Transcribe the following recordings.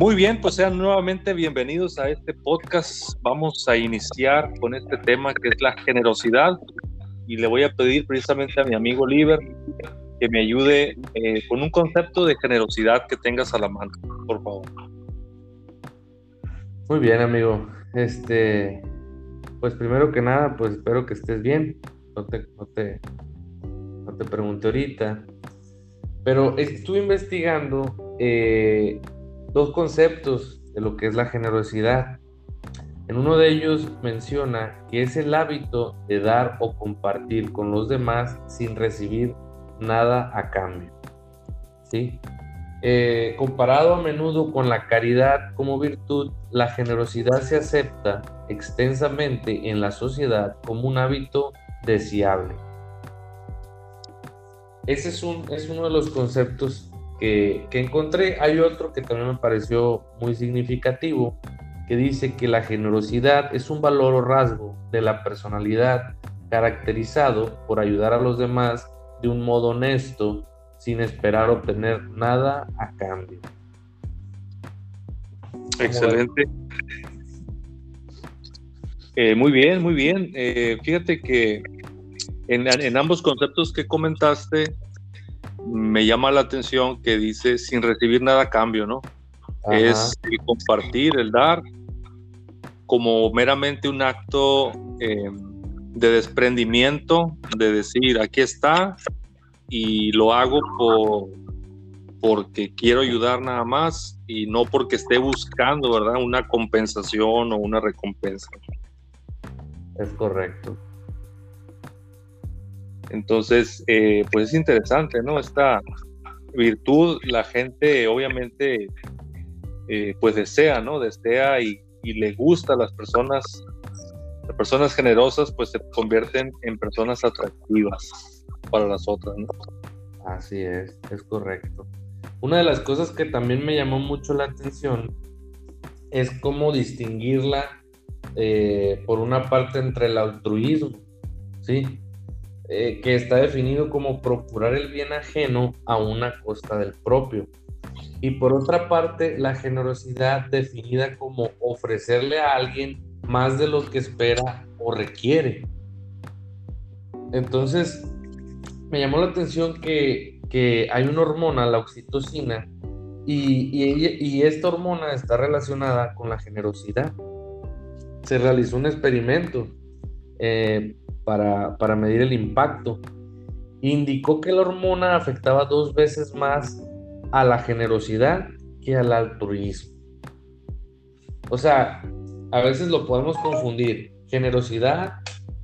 Muy bien, pues sean nuevamente bienvenidos a este podcast. Vamos a iniciar con este tema que es la generosidad y le voy a pedir precisamente a mi amigo Liber que me ayude eh, con un concepto de generosidad que tengas a la mano, por favor. Muy bien, amigo. Este, pues primero que nada, pues espero que estés bien. No te, no te, no te ahorita. Pero estuve investigando eh, dos conceptos de lo que es la generosidad. En uno de ellos menciona que es el hábito de dar o compartir con los demás sin recibir nada a cambio. ¿Sí? Eh, comparado a menudo con la caridad como virtud, la generosidad se acepta extensamente en la sociedad como un hábito deseable. Ese es, un, es uno de los conceptos que, encontré. Hay otro que también me pareció muy significativo, que dice que la generosidad es un valor o rasgo de la personalidad caracterizado por ayudar a los demás de un modo honesto, sin esperar obtener nada a cambio. Excelente. Eh, muy bien, muy bien. Eh, fíjate que en, ambos conceptos que comentaste, me llama la atención que dice sin recibir nada a cambio, ¿no? Es el compartir, el dar, como meramente un acto eh, de desprendimiento, de decir, aquí está, y lo hago por, porque quiero ayudar nada más y no porque esté buscando, ¿verdad? Una compensación o una recompensa. Es correcto. Entonces, eh, pues es interesante, ¿no? Esta virtud la gente obviamente eh, pues desea, ¿no? Desea y, y, le gusta a las personas, las personas generosas pues se convierten en personas atractivas para las otras, ¿no? Así es, es correcto. Una de las cosas que también me llamó mucho la atención es cómo distinguirla eh, por una parte entre el altruismo, ¿sí? Eh, que está definido como procurar el bien ajeno a una costa del propio. Y por otra parte, la generosidad definida como ofrecerle a alguien más de lo que espera o requiere. Entonces, me llamó la atención que, hay una hormona, la oxitocina, y, y, esta hormona está relacionada con la generosidad. Se realizó un experimento eh, para, medir el impacto. Indicó que la hormona afectaba dos veces más a la generosidad que al altruismo. O sea, a veces lo podemos confundir, generosidad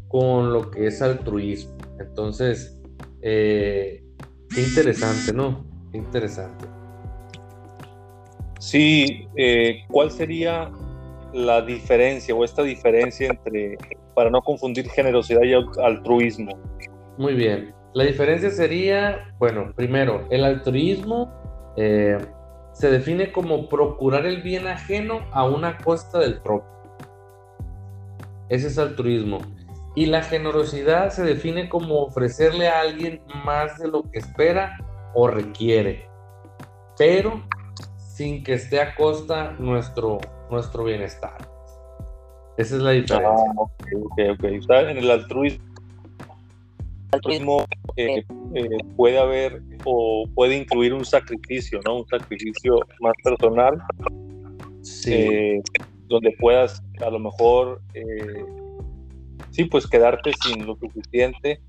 con lo que es altruismo. Entonces, eh, qué interesante, ¿no? Qué interesante. Sí, eh, ¿cuál sería la diferencia o esta diferencia entre para no confundir generosidad y altruismo. Muy bien. La diferencia sería, bueno, primero, el altruismo eh, se define como procurar el bien ajeno a una costa del propio. Ese es altruismo. Y la generosidad se define como ofrecerle a alguien más de lo que espera o requiere, pero sin que esté a costa nuestro, nuestro bienestar. Esa es la diferencia. Ah, ok, ok. en el altruismo, altruismo eh, eh, puede haber o puede incluir un sacrificio, ¿no? Un sacrificio más personal. Sí. Eh, donde puedas a lo mejor, sí, pues quedarte sin lo suficiente.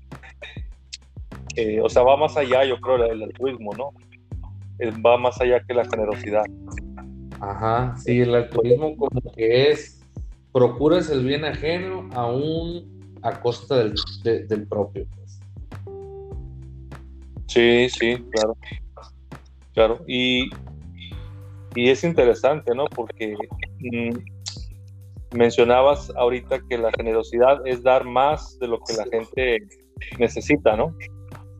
o sea, va más allá, yo creo, el altruismo, ¿no? va más allá que la generosidad. Ajá, sí, el altruismo como que es procuras el bien ajeno aún a costa del, propio. Pues. Sí, sí, claro. Claro, y, y es interesante, ¿no? Porque mm, mencionabas ahorita que la generosidad es dar más de lo que la gente necesita, ¿no?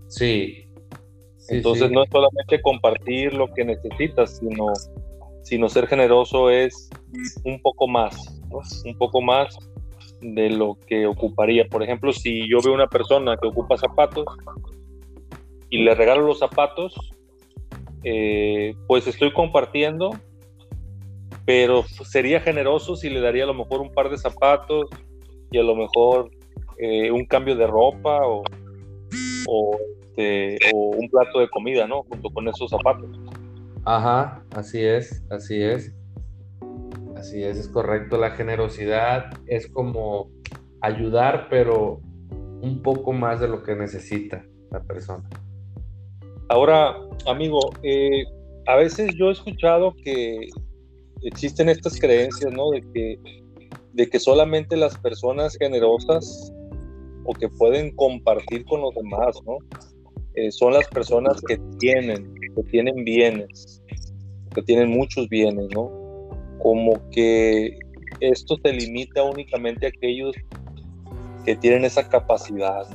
Sí. Entonces no es solamente compartir lo que necesitas, sino, sino ser generoso es un poco más, un poco más de lo que ocuparía. Por ejemplo, si yo veo una persona que ocupa zapatos y le regalo los zapatos, eh, pues estoy compartiendo pero sería generoso si le daría a lo mejor un par de zapatos y a lo mejor eh, un cambio de ropa o, este, o, un plato de comida, ¿no? Junto con esos zapatos. Ajá, así es, así es. Así es, es correcto. La generosidad es como ayudar, pero un poco más de lo que necesita la persona. Ahora, amigo, eh, a veces yo he escuchado que existen estas creencias, ¿no? De que, de que solamente las personas generosas o que pueden compartir con los demás, ¿no? Eh, son las personas que tienen, que tienen bienes, que tienen muchos bienes, ¿no? Como que esto te limita únicamente a aquellos que tienen esa capacidad.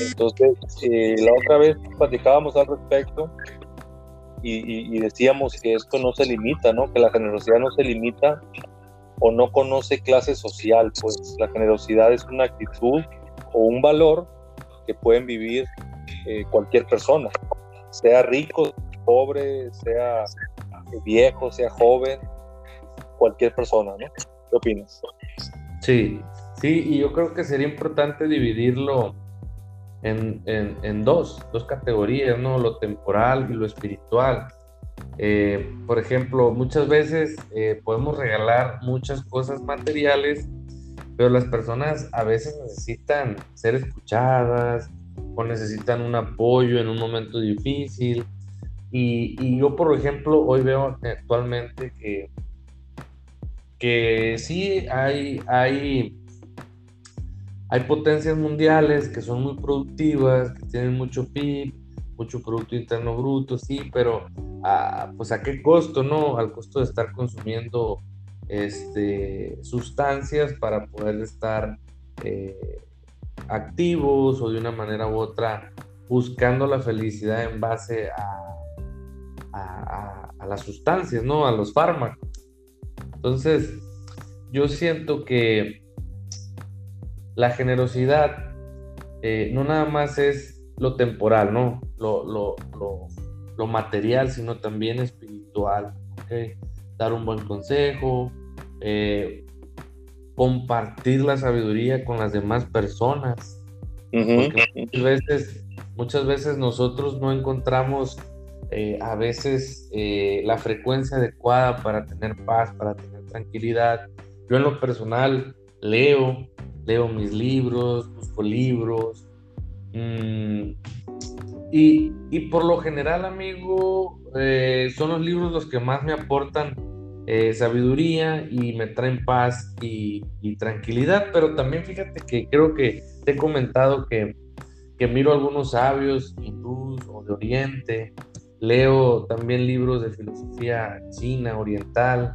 Entonces, eh, la otra vez platicábamos al respecto y, decíamos que esto no se limita, ¿no? Que la generosidad no se limita o no conoce clase social, pues la generosidad es una actitud o un valor que pueden vivir eh, cualquier persona, sea rico, pobre, sea viejo, sea joven, cualquier persona, ¿no? ¿Qué opinas? Sí, sí, y yo creo que sería importante dividirlo en, dos, dos categorías, ¿no? Lo temporal y lo espiritual. Eh, por ejemplo, muchas veces eh, podemos regalar muchas cosas materiales, pero las personas a veces necesitan ser escuchadas o necesitan un apoyo en un momento difícil. Y, y yo, por ejemplo, hoy veo actualmente que, que sí hay, hay hay potencias mundiales que son muy productivas, que tienen mucho PIB, mucho Producto Interno Bruto, sí, pero a, pues a qué costo, ¿no? Al costo de estar consumiendo este, sustancias para poder estar eh, activos o de una manera u otra buscando la felicidad en base a, a, a las sustancias, ¿no? A los fármacos. Entonces, yo siento que la generosidad eh, no nada más es lo temporal, ¿no? Lo, lo, lo, material, sino también espiritual. Dar un buen consejo, eh, compartir la sabiduría con las demás personas. muchas, veces, muchas veces nosotros no encontramos eh, a veces la frecuencia adecuada para tener paz, para tener tranquilidad. Yo en lo personal leo, leo mis libros, busco libros. Mm, y, por lo general, amigo, eh, son los libros los que más me aportan eh, sabiduría y me traen paz y, tranquilidad. Pero también fíjate que creo que te he comentado que, que miro algunos sabios hindús o de Oriente. Leo también libros de filosofía china, oriental.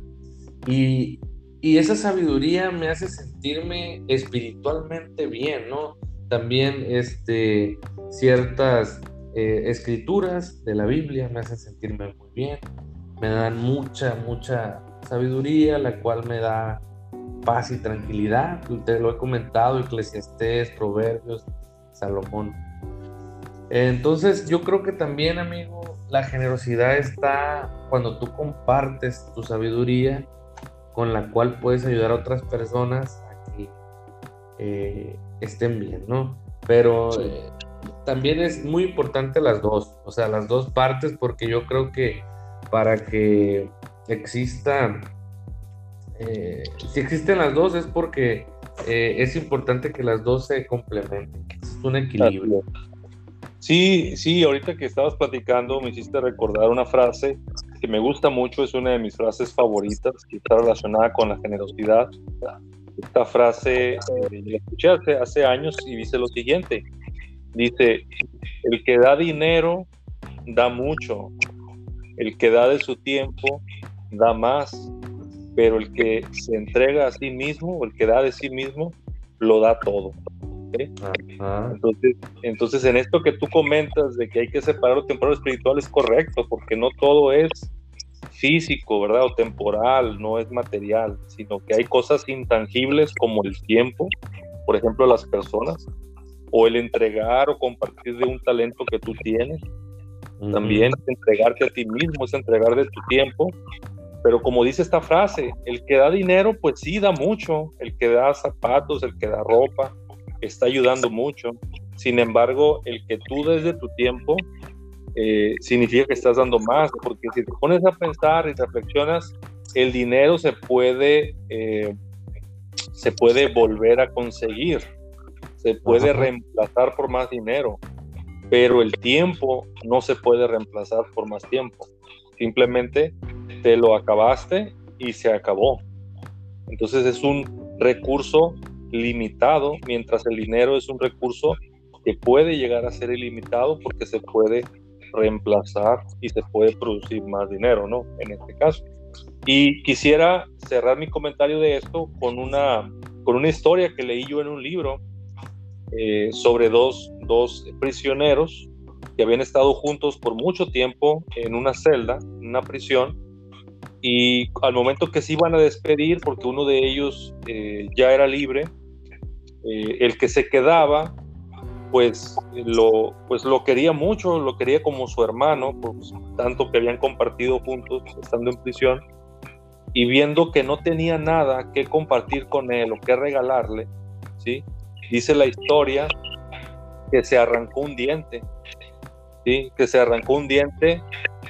Y, esa sabiduría me hace sentirme espiritualmente bien, ¿no? También este, ciertas eh, escrituras de la Biblia me hacen sentirme muy bien, me dan mucha, mucha sabiduría, la cual me da paz y tranquilidad. Te lo he comentado, Eclesiastés, Proverbios, Salomón. Entonces yo creo que también, amigo, la generosidad está cuando tú compartes tu sabiduría con la cual puedes ayudar a otras personas a que eh, estén bien, ¿no? Pero eh, también es muy importante las dos, o sea, las dos partes, porque yo creo que para que exista, eh, si existen las dos es porque es importante que las dos se complementen, es un equilibrio. Sí, sí, ahorita que estabas platicando me hiciste recordar una frase que me gusta mucho, es una de mis frases favoritas, que está relacionada con la generosidad. Esta frase eh, la escuché hace, años y dice lo siguiente, dice, el que da dinero da mucho, el que da de su tiempo da más, pero el que se entrega a sí mismo, el que da de sí mismo, lo da todo. Entonces, entonces, en esto que tú comentas de que hay que separar lo temporal espiritual es correcto, porque no todo es físico, ¿verdad? O temporal, no es material, sino que hay cosas intangibles como el tiempo, por ejemplo, las personas, o el entregar o compartir de un talento que tú tienes. También entregarte a ti mismo, es entregar de tu tiempo Pero como dice esta frase, el que da dinero, pues sí da mucho, el que da zapatos, el que da ropa, está ayudando mucho. Sin embargo, el que tú des de tu tiempo eh, significa que estás dando más, porque si te pones a pensar y reflexionas, el dinero se puede, eh, se puede volver a conseguir, se puede reemplazar por más dinero, pero el tiempo no se puede reemplazar por más tiempo. Simplemente te lo acabaste y se acabó. Entonces es un recurso limitado, mientras el dinero es un recurso que puede llegar a ser ilimitado porque se puede reemplazar y se puede producir más dinero, ¿no? En este caso. Y quisiera cerrar mi comentario de esto con una, con una historia que leí yo en un libro eh, sobre dos, dos prisioneros que habían estado juntos por mucho tiempo en una celda, en una prisión, y al momento que se iban a despedir, porque uno de ellos eh, ya era libre, eh, el que se quedaba, pues lo, pues lo quería mucho, lo quería como su hermano, tanto que habían compartido juntos estando en prisión, y viendo que no tenía nada que compartir con él o que regalarle, ¿sí? dice la historia que se arrancó un diente, ¿sí? que se arrancó un diente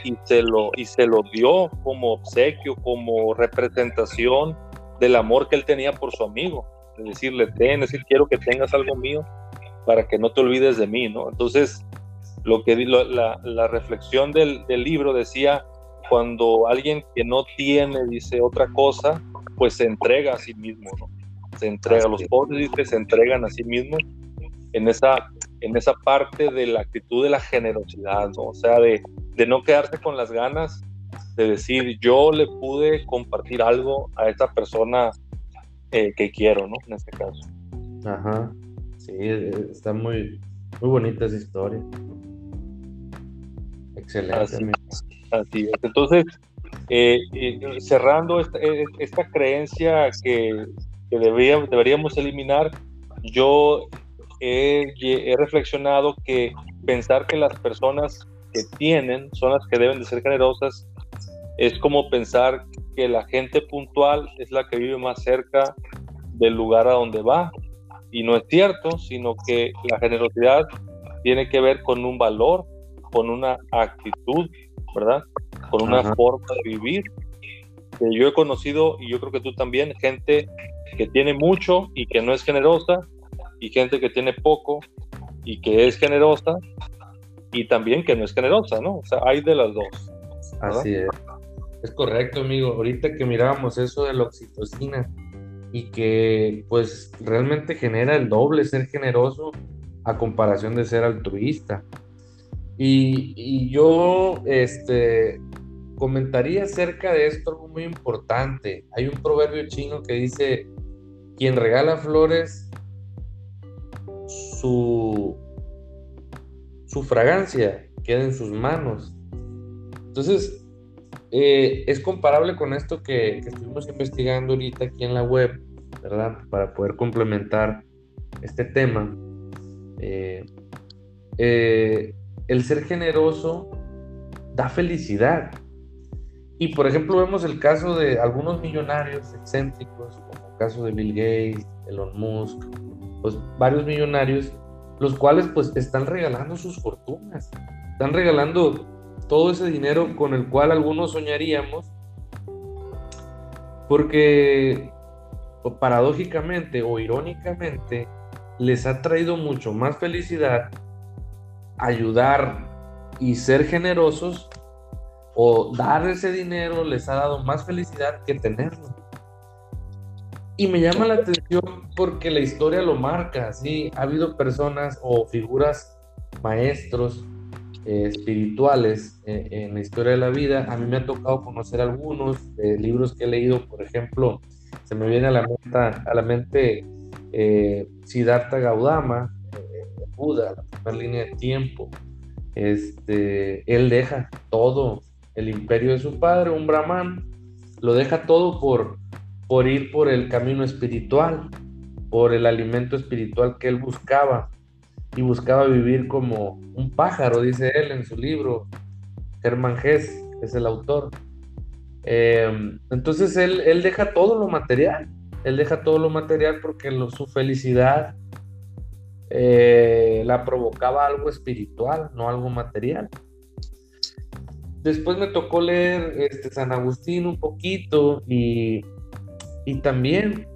y se lo, y se lo dio como obsequio, como representación del amor que él tenía por su amigo. Decirle, ten, decir, quiero que tengas algo mío para que no te olvides de mí, ¿no? Entonces, lo que la, la reflexión del, del, libro decía, cuando alguien que no tiene dice otra cosa, pues se entrega a sí mismo, ¿no? Se entrega, los pobres dice, se entregan a sí mismos en esa, en esa parte de la actitud de la generosidad, ¿no? O sea, de, de no quedarse con las ganas de decir, yo le pude compartir algo a esta persona eh, que quiero, ¿no? En este caso. Ajá, sí, eh, está muy, muy bonita esa historia. Excelente. Así es. Entonces, eh, cerrando esta, esta creencia que, que deberíamos eliminar, yo he, he, reflexionado que pensar que las personas que tienen son las que deben de ser generosas es como pensar que la gente puntual es la que vive más cerca del lugar a donde va. Y no es cierto, sino que la generosidad tiene que ver con un valor, con una actitud, ¿verdad? Con una forma de vivir. Que yo he conocido, y yo creo que tú también, gente que tiene mucho y que no es generosa, y gente que tiene poco y que es generosa, y también que no es generosa, ¿no? O sea, hay de las dos. Así es. Es correcto, amigo. Ahorita que mirábamos eso de la oxitocina y que pues realmente genera el doble ser generoso a comparación de ser altruista. Y, yo este, comentaría acerca de esto algo muy importante. Hay un proverbio chino que dice, quien regala flores, su, su fragancia queda en sus manos. Entonces, eh, es comparable con esto que, estuvimos investigando ahorita aquí en la web, ¿verdad? Para poder complementar este tema. Eh, eh, el ser generoso da felicidad. Y por ejemplo vemos el caso de algunos millonarios excéntricos, como el caso de Bill Gates, Elon Musk, pues varios millonarios, los cuales pues están regalando sus fortunas, están regalando todo ese dinero con el cual algunos soñaríamos, porque paradójicamente o irónicamente les ha traído mucho más felicidad ayudar y ser generosos o dar ese dinero les ha dado más felicidad que tenerlo. Y me llama la atención porque la historia lo marca, ¿sí? Ha habido personas o figuras, maestros eh, espirituales eh, en la historia de la vida. A mí me ha tocado conocer algunos de libros que he leído, por ejemplo, se me viene a la mente, a la mente eh, Siddhartha Gaudama, Buda, la primera línea de tiempo. Este, él deja todo el imperio de su padre, un brahman, lo deja todo por, por ir por el camino espiritual, por el alimento espiritual que él buscaba y buscaba vivir como un pájaro, dice él en su libro. Hermann Hesse es el autor. Em, entonces él, él, deja todo lo material, él deja todo lo material porque su felicidad eh, la provocaba algo espiritual, no algo material. Después me tocó leer este, San Agustín un poquito y, y también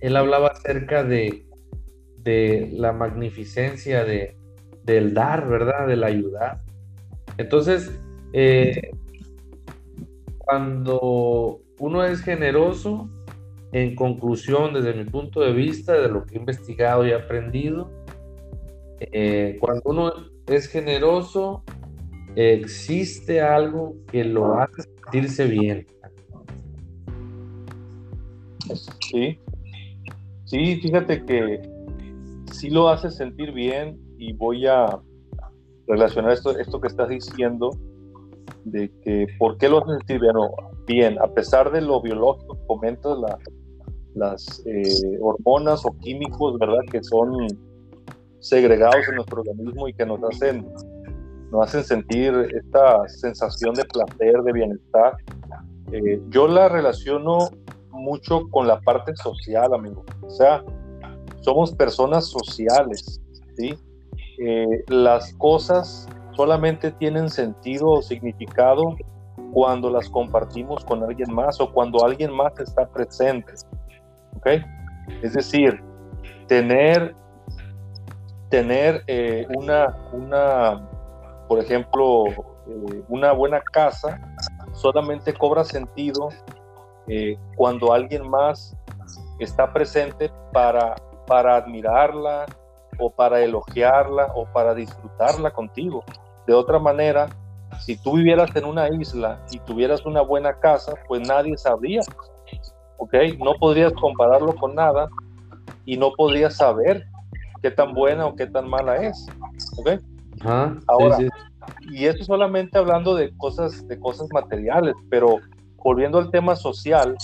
él hablaba acerca de, de la magnificencia de, del dar, ¿verdad? Del ayudar. Entonces, eh, cuando uno es generoso, en conclusión, desde mi punto de vista, de lo que he investigado y aprendido, eh, cuando uno es generoso, existe algo que lo hace sentirse bien. Sí, sí, fíjate que sí lo hace sentir bien y voy a relacionar esto, esto que estás diciendo de que por qué lo hace sentir bien, bien a pesar de lo biológico, comentas la, las eh, hormonas o químicos, ¿verdad? Que son segregados en nuestro organismo y que nos hacen nos hacen sentir esta sensación de placer, de bienestar. Eh, yo la relaciono mucho con la parte social, amigo. O sea, somos personas sociales, ¿sí? Eh, las cosas solamente tienen sentido o significado cuando las compartimos con alguien más o cuando alguien más está presente. ¿Ok? Es decir, tener, tener eh, una, una por ejemplo, eh, una buena casa solamente cobra sentido cuando alguien más está presente para, para admirarla o para elogiarla o para disfrutarla contigo. De otra manera, si tú vivieras en una isla y tuvieras una buena casa, pues nadie sabría, ¿ok? No podrías compararlo con nada y no podrías saber qué tan buena o qué tan mala es, ¿ok? Ahora, y esto solamente hablando de cosas, de cosas materiales, pero volviendo al tema social,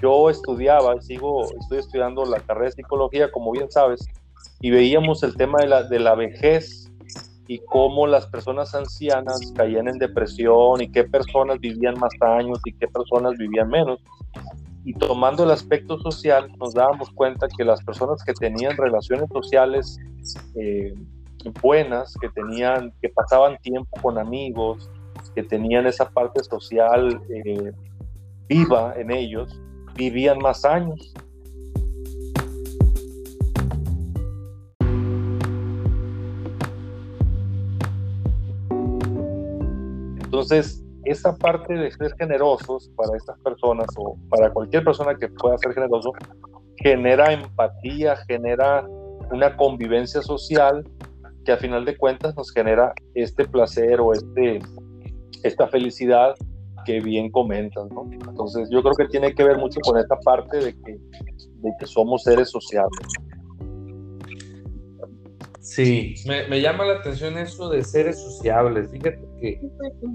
yo estudiaba, sigo, estoy estudiando la carrera de psicología, como bien sabes, y veíamos el tema de la, de la vejez y cómo las personas ancianas caían en depresión y qué personas vivían más años y qué personas vivían menos. Y tomando el aspecto social, nos dábamos cuenta que las personas que tenían relaciones sociales eh, buenas, que tenían, que pasaban tiempo con amigos, que tenían esa parte social eh, viva en ellos, vivían más años. Entonces, esa parte de ser generosos para estas personas o para cualquier persona que pueda ser generoso, genera empatía, genera una convivencia social que a final de cuentas nos genera este placer o este, esta felicidad que bien comentas, ¿no? Entonces yo creo que tiene que ver mucho con esta parte de que, de que somos seres sociales. Sí, me, llama la atención eso de seres sociables. Fíjate que,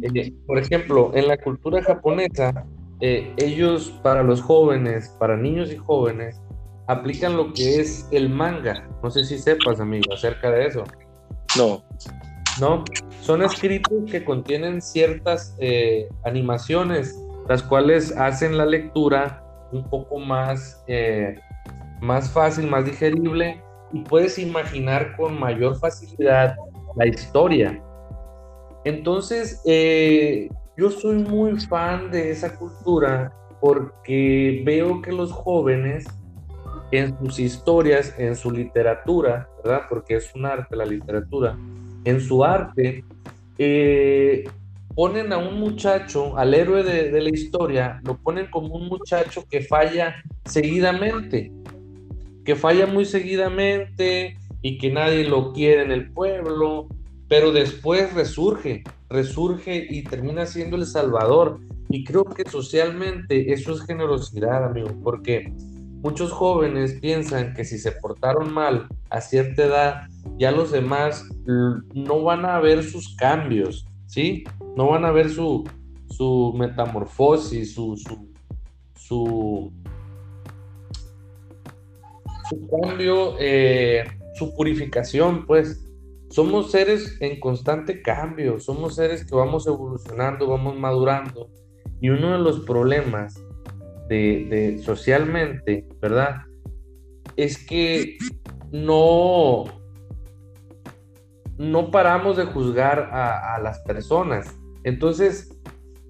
eh, por ejemplo, en la cultura japonesa, eh, ellos para los jóvenes, para niños y jóvenes, aplican lo que es el manga. No sé si sepas, amigo, acerca de eso. No. No, son escritos que contienen ciertas eh, animaciones, las cuales hacen la lectura un poco más, eh, más fácil, más digerible y puedes imaginar con mayor facilidad la historia. Entonces, eh, yo soy muy fan de esa cultura porque veo que los jóvenes en sus historias, en su literatura, ¿verdad? Porque es un arte la literatura, en su arte, eh, ponen a un muchacho, al héroe de, la historia, lo ponen como un muchacho que falla seguidamente, que falla muy seguidamente y que nadie lo quiere en el pueblo, pero después resurge, resurge y termina siendo el salvador. Y creo que socialmente eso es generosidad, amigo, porque Muchos jóvenes piensan que si se portaron mal a cierta edad, ya los demás no van a ver sus cambios, ¿sí? No van a ver su, su metamorfosis, su, su, su, cambio, eh, su purificación, pues. Somos seres en constante cambio, somos seres que vamos evolucionando, vamos madurando Y uno de los problemas de, socialmente, ¿verdad? Es que no, no paramos de juzgar a, las personas. Entonces,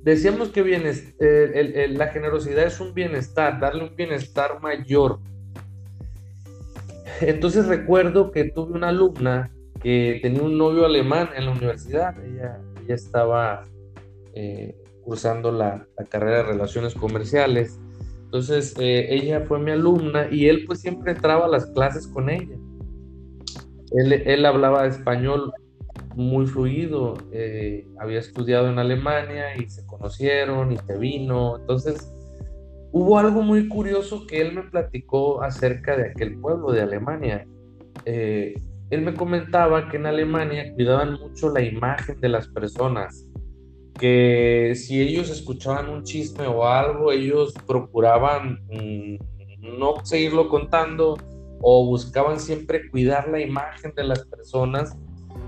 decíamos que bienestar, la generosidad es un bienestar, darle un bienestar mayor. Entonces recuerdo que tuve una alumna que tenía un novio alemán en la universidad. Ella, estaba eh, cursando la, carrera de relaciones comerciales. Entonces eh, ella fue mi alumna y él pues siempre entraba a las clases con ella. Él, él hablaba español muy fluido, eh, había estudiado en Alemania y se conocieron y se vino. Entonces hubo algo muy curioso que él me platicó acerca de aquel pueblo de Alemania. Eh, él me comentaba que en Alemania cuidaban mucho la imagen de las personas que si ellos escuchaban un chisme o algo, ellos procuraban mm, no seguirlo contando o buscaban siempre cuidar la imagen de las personas.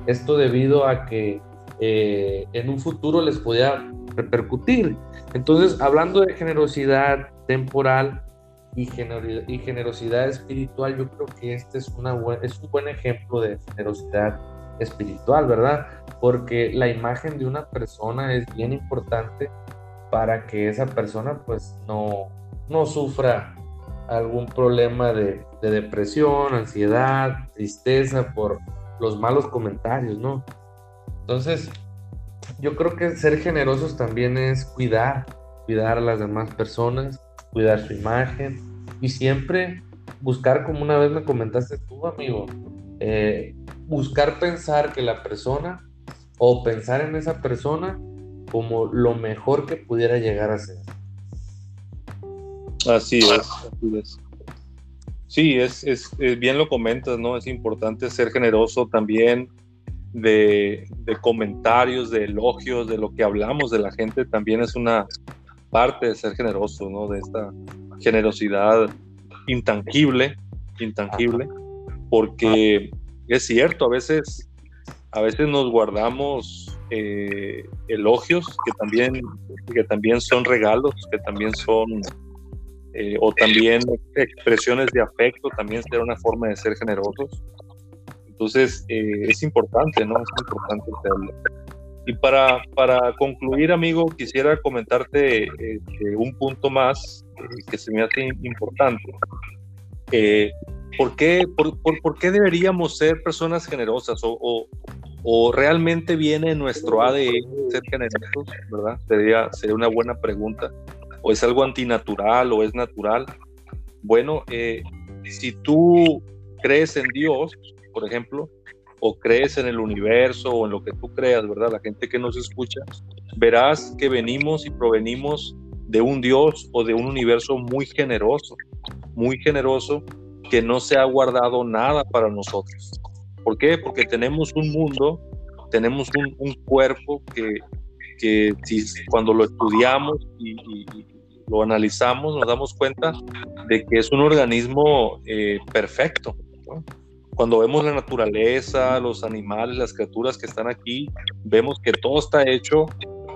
Esto debido a que eh, en un futuro les podía repercutir. Entonces, hablando de generosidad temporal y, generosidad espiritual, yo creo que este es, una es un buen ejemplo de generosidad espiritual, ¿verdad? Porque la imagen de una persona es bien importante para que esa persona pues no, no sufra algún problema de, depresión, ansiedad, tristeza por los malos comentarios, ¿no? Entonces, yo creo que ser generosos también es cuidar, cuidar a las demás personas, cuidar su imagen y siempre buscar, como una vez me comentaste tú, amigo, eh, buscar pensar que la persona o pensar en esa persona como lo mejor que pudiera llegar a ser. Así es, Sí, es, es, bien lo comentas, ¿no? Es importante ser generoso también de, de, comentarios, de elogios, de lo que hablamos de la gente, también es una parte de ser generoso, ¿no? De esta generosidad intangible, intangible, porque es cierto, a veces, a veces nos guardamos eh, elogios que también, que también son regalos, que también son, eh, o también expresiones de afecto, también será una forma de ser generosos. Entonces, eh, es importante, ¿no? Es importante hacerlo. Y para, para concluir, amigo, quisiera comentarte un punto más que se me hace importante. ¿por qué, por, qué deberíamos ser personas generosas? O, o, realmente viene en nuestro ADN ser generosos? ¿Verdad? Sería, sería una buena pregunta. ¿O es algo antinatural o es natural? Bueno, eh, si tú crees en Dios, por ejemplo, o crees en el universo o en lo que tú creas, ¿verdad? La gente que nos escucha, verás que venimos y provenimos de un Dios o de un universo muy generoso, muy generoso que no se ha guardado nada para nosotros. ¿Por qué? Porque tenemos un mundo, tenemos un, cuerpo que, que si, cuando lo estudiamos y, lo analizamos, nos damos cuenta de que es un organismo eh, perfecto. Cuando vemos la naturaleza, los animales, las criaturas que están aquí, vemos que todo está hecho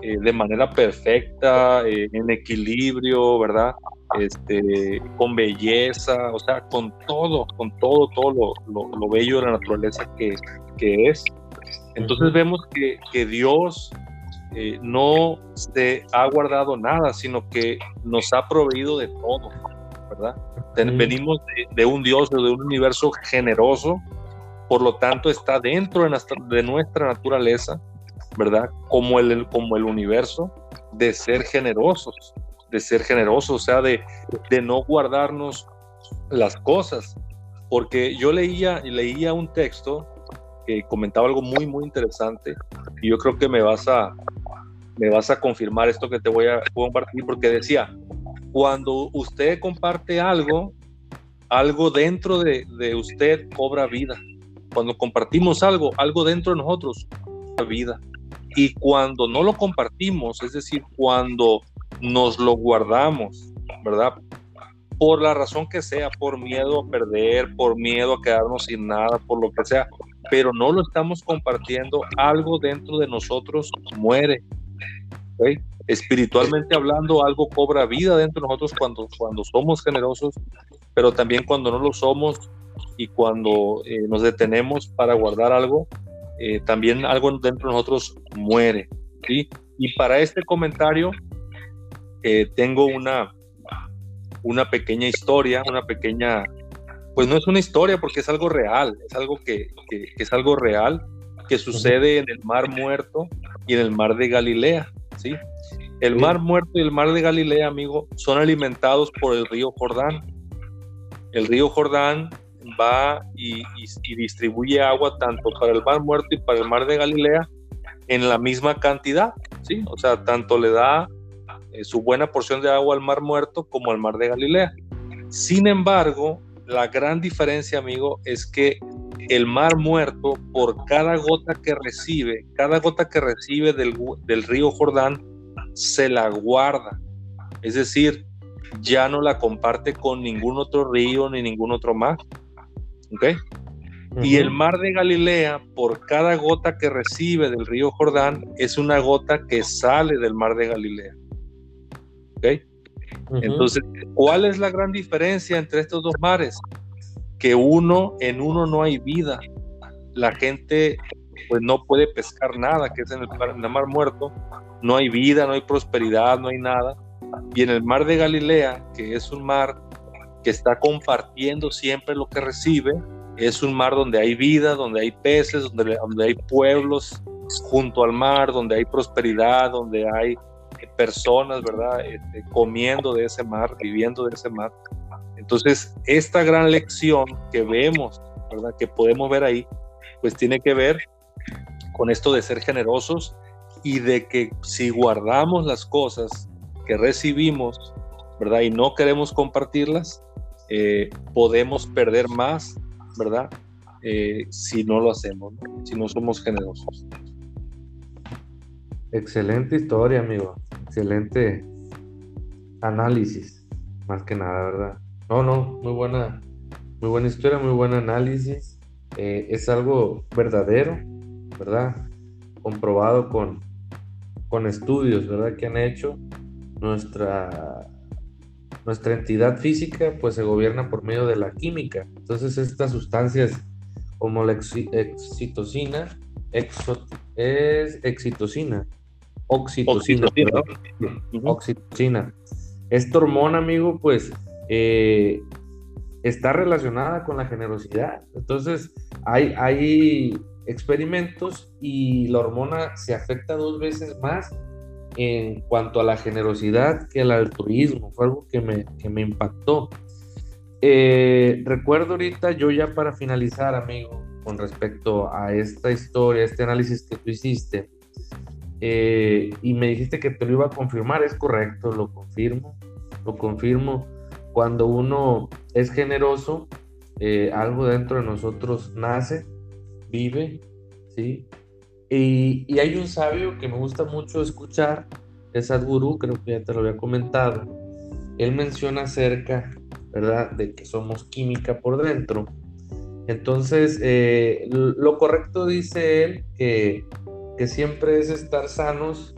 eh, de manera perfecta, eh, en equilibrio, ¿verdad? este, con belleza, o sea, con todo, con todo, todo lo, bello de la naturaleza que, es. Entonces vemos que, Dios eh, no se ha guardado nada, sino que nos ha proveído de todo, ¿verdad? Venimos de, un Dios, de un universo generoso, por lo tanto está dentro de nuestra, de nuestra naturaleza, ¿verdad? Como el, como el universo, de ser generosos de ser generosos, o sea, de, de no guardarnos las cosas. Porque yo leía, leía un texto que comentaba algo muy, muy interesante y yo creo que me vas a, me vas a confirmar esto que te voy a compartir porque decía, cuando usted comparte algo, algo dentro de, usted cobra vida. Cuando compartimos algo, algo dentro de nosotros cobra vida. Y cuando no lo compartimos, es decir, cuando nos lo guardamos, ¿verdad? Por la razón que sea, por miedo a perder, por miedo a quedarnos sin nada, por lo que sea, pero no lo estamos compartiendo, algo dentro de nosotros muere. Espiritualmente hablando, algo cobra vida dentro de nosotros cuando, cuando somos generosos, pero también cuando no lo somos y cuando eh, nos detenemos para guardar algo, eh, también algo dentro de nosotros muere. ¿sí? Y para este comentario eh, tengo una, una pequeña historia, una pequeña, pues no es una historia porque es algo real, es algo que, que es algo real que sucede en el Mar Muerto y en el Mar de Galilea. ¿sí? El Mar Muerto y el Mar de Galilea, amigo, son alimentados por el río Jordán. El río Jordán va y, distribuye agua tanto para el Mar Muerto y para el Mar de Galilea en la misma cantidad, ¿sí? O sea, tanto le da eh, su buena porción de agua al Mar Muerto como al Mar de Galilea. Sin embargo, la gran diferencia, amigo, es que el Mar Muerto, por cada gota que recibe, cada gota que recibe del, del río Jordán, se la guarda. Es decir, ya no la comparte con ningún otro río ni ningún otro mar. ¿Ok? Y el mar de Galilea, por cada gota que recibe del río Jordán, es una gota que sale del mar de Galilea. ¿Ok? Entonces, ¿cuál es la gran diferencia entre estos dos mares? Que uno, en uno no hay vida. La gente pues no puede pescar nada, que es en el, mar muerto. No hay vida, no hay prosperidad, no hay nada. Y en el mar de Galilea, que es un mar que está compartiendo siempre lo que recibe. Es un mar donde hay vida, donde hay peces, donde, donde hay pueblos junto al mar, donde hay prosperidad, donde hay personas, ¿verdad? Este, comiendo de ese mar, viviendo de ese mar. Entonces, esta gran lección que vemos, ¿verdad? Que podemos ver ahí, pues tiene que ver con esto de ser generosos y de que si guardamos las cosas que recibimos, ¿verdad? Y no queremos compartirlas, eh, podemos perder más, ¿verdad? Eh, si no lo hacemos, si no somos generosos. Excelente historia, amigo. Excelente análisis, más que nada, ¿verdad? No, no, muy buena, muy buena historia, muy buen análisis. Eh, es algo verdadero, ¿verdad? Comprobado con, con estudios, ¿verdad? Que han hecho. Nuestra nuestra entidad física pues se gobierna por medio de la química. Entonces estas sustancias como la excitocina, es excitocina, oxitocina, oxitocina. Esta hormona, amigo, pues eh, está relacionada con la generosidad. Entonces hay, hay experimentos y la hormona se afecta dos veces más en cuanto a la generosidad que el altruismo. Fue algo que me, que me impactó. Eh, recuerdo ahorita, yo ya para finalizar, amigo, con respecto a esta historia, este análisis que tú hiciste, eh, y me dijiste que te lo iba a confirmar, es correcto, lo confirmo, lo confirmo. Cuando uno es generoso, eh, algo dentro de nosotros nace, vive, ¿sí? Y, hay un sabio que me gusta mucho escuchar, es Sadhguru, creo que ya te lo había comentado. Él menciona acerca, ¿verdad?, de que somos química por dentro. Entonces, eh, lo correcto dice él que, que siempre es estar sanos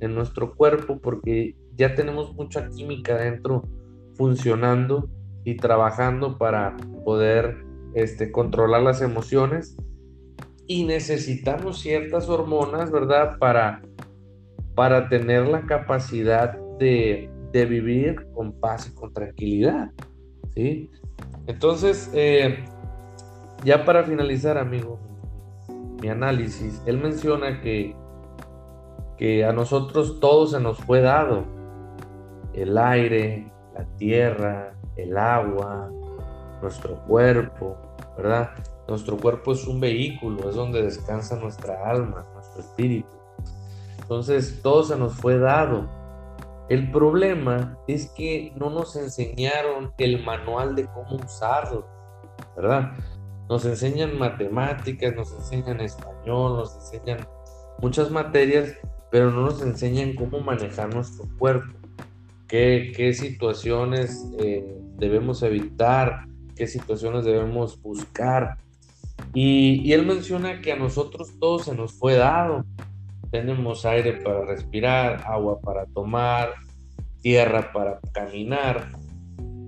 en nuestro cuerpo porque ya tenemos mucha química dentro funcionando y trabajando para poder este, controlar las emociones y necesitamos ciertas hormonas, ¿verdad? Para, para tener la capacidad de, vivir con paz y con tranquilidad, ¿sí? Entonces, eh, ya para finalizar, amigo, mi análisis, él menciona que, que a nosotros todo se nos fue dado, el aire, la tierra, el agua, nuestro cuerpo, ¿verdad? Nuestro cuerpo es un vehículo, es donde descansa nuestra alma, nuestro espíritu. Entonces, todo se nos fue dado. El problema es que no nos enseñaron el manual de cómo usarlo, ¿verdad? Nos enseñan matemáticas, nos enseñan español, nos enseñan muchas materias, pero no nos enseñan cómo manejar nuestro cuerpo, qué, qué situaciones eh, debemos evitar, qué situaciones debemos buscar. Y, él menciona que a nosotros todo se nos fue dado. tenemos aire para respirar, agua para tomar, tierra para caminar.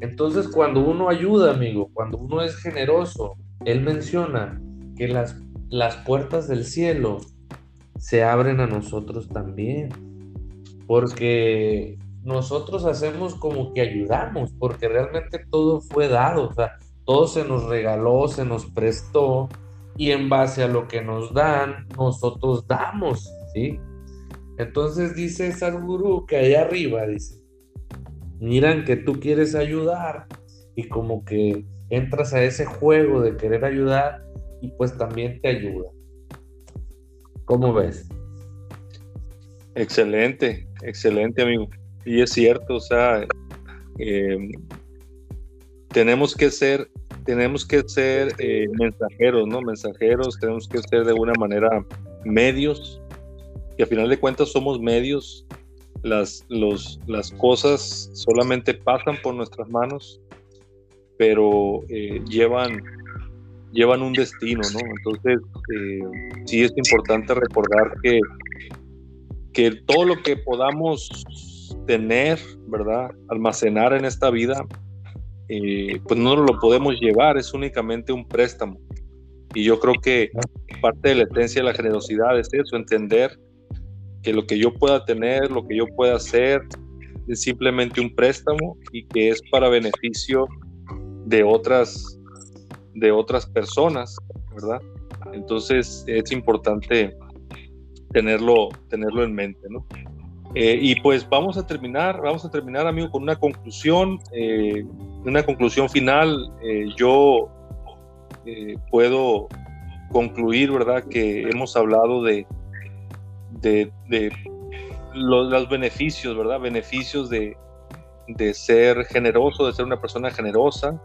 Entonces cuando uno ayuda, amigo, cuando uno es generoso, él menciona que las, las puertas del cielo se abren a nosotros también. Porque nosotros hacemos como que ayudamos, porque realmente todo fue dado, o sea, todo se nos regaló, se nos prestó, y en base a lo que nos dan, nosotros damos, ¿sí? Entonces dice Sadhguru que allá arriba, dice, miran que tú quieres ayudar y como que entras a ese juego de querer ayudar y pues también te ayuda. ¿Cómo ves? Excelente, excelente amigo. Y es cierto, o sea, eh, tenemos que ser, tenemos que ser eh, mensajeros, ¿no? Mensajeros, tenemos que ser de alguna manera medios, que a final de cuentas somos medios, las, los, las cosas solamente pasan por nuestras manos, pero eh, llevan, llevan un destino, ¿no? Entonces, sí es importante recordar que que todo lo que podamos tener, ¿verdad? Almacenar en esta vida, eh, pues no lo podemos llevar, es únicamente un préstamo. Y yo creo que parte de la esencia de la generosidad es eso, entender que lo que yo pueda tener, lo que yo pueda hacer, es simplemente un préstamo y que es para beneficio de otras, de otras personas, ¿verdad? Entonces es importante tenerlo, tenerlo en mente, ¿no? Eh, y pues vamos a terminar, vamos a terminar, amigo, con una conclusión, eh, una conclusión final. Eh, yo puedo concluir, ¿verdad?, que hemos hablado de, de, los, beneficios, ¿verdad?, beneficios de, de ser generoso, de ser una persona generosa,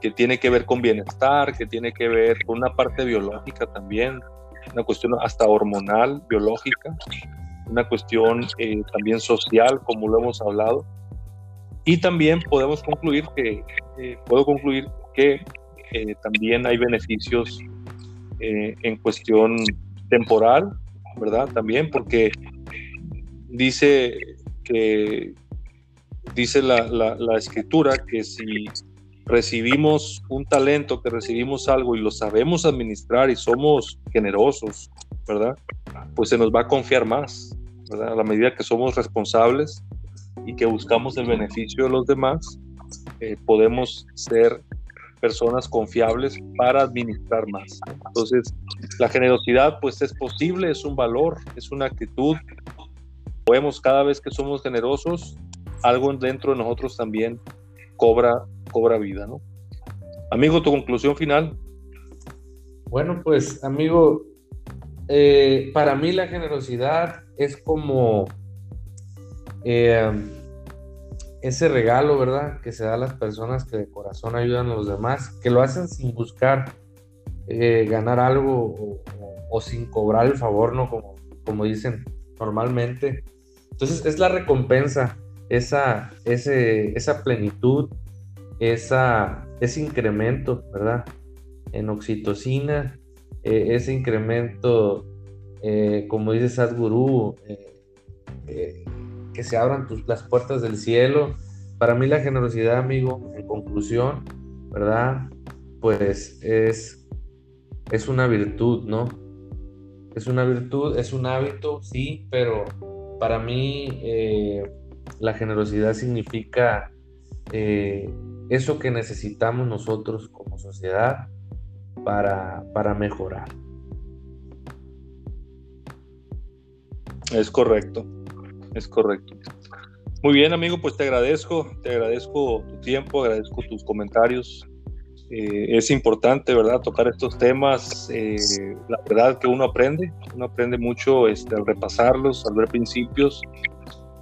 que tiene que ver con bienestar, que tiene que ver con una parte biológica también, una cuestión hasta hormonal, biológica, una cuestión eh, también social, como lo hemos hablado. Y también podemos concluir que, eh, puedo concluir que eh, también hay beneficios en cuestión temporal, ¿verdad? También porque dice que dice la, la, la escritura que si recibimos un talento, que recibimos algo y lo sabemos administrar y somos generosos, ¿verdad? Pues se nos va a confiar más. A la medida que somos responsables y que buscamos el beneficio de los demás, eh, podemos ser personas confiables para administrar más. Entonces, la generosidad pues es posible, es un valor, es una actitud. Podemos cada vez que somos generosos, algo dentro de nosotros también cobra cobra vida, ¿no? Amigo, tu conclusión final. Bueno, pues amigo, eh, para mí la generosidad es como eh, ese regalo, ¿verdad? Que se da a las personas que de corazón ayudan a los demás, que lo hacen sin buscar eh, ganar algo o, sin cobrar el favor, ¿no? Como, como dicen normalmente. Entonces es la recompensa, esa, ese, esa plenitud, esa, ese incremento, ¿verdad? En oxitocina, eh, ese incremento, eh, como dice Sadhguru, eh, que se abran las puertas del cielo. Para mí la generosidad, amigo, en conclusión, ¿verdad? Pues es, es una virtud, ¿no? Es una virtud, es un hábito, sí, pero para mí la generosidad significa eso que necesitamos nosotros como sociedad para, para mejorar. Es correcto, es correcto. Muy bien, amigo, pues te agradezco, te agradezco tu tiempo, agradezco tus comentarios. Eh, es importante, ¿verdad?, tocar estos temas. Eh, la verdad que uno aprende, uno aprende mucho este, al repasarlos, al ver principios.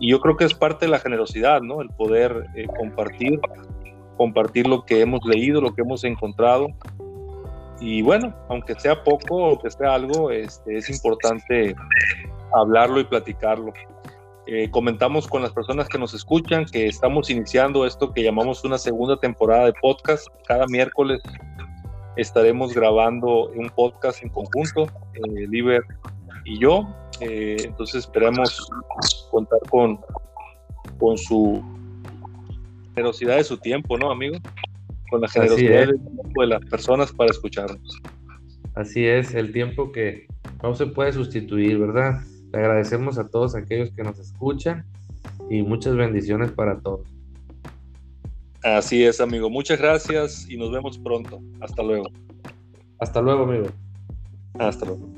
Y yo creo que es parte de la generosidad, ¿no? El poder eh, compartir compartir lo que hemos leído, lo que hemos encontrado. Y bueno, aunque sea poco o que sea algo, este, es importante hablarlo y platicarlo. Eh, comentamos con las personas que nos escuchan que estamos iniciando esto que llamamos una segunda temporada de podcast. Cada miércoles estaremos grabando un podcast en conjunto, eh, Liber y yo. Eh, entonces esperamos contar con, con su generosidad de su tiempo, ¿no, amigo? Con la generosidad de las personas para escucharnos. Así es, el tiempo que no se puede sustituir, ¿verdad? Le agradecemos a todos aquellos que nos escuchan y muchas bendiciones para todos. Así es, amigo. Muchas gracias y nos vemos pronto. Hasta luego. Hasta luego, amigo. Hasta luego.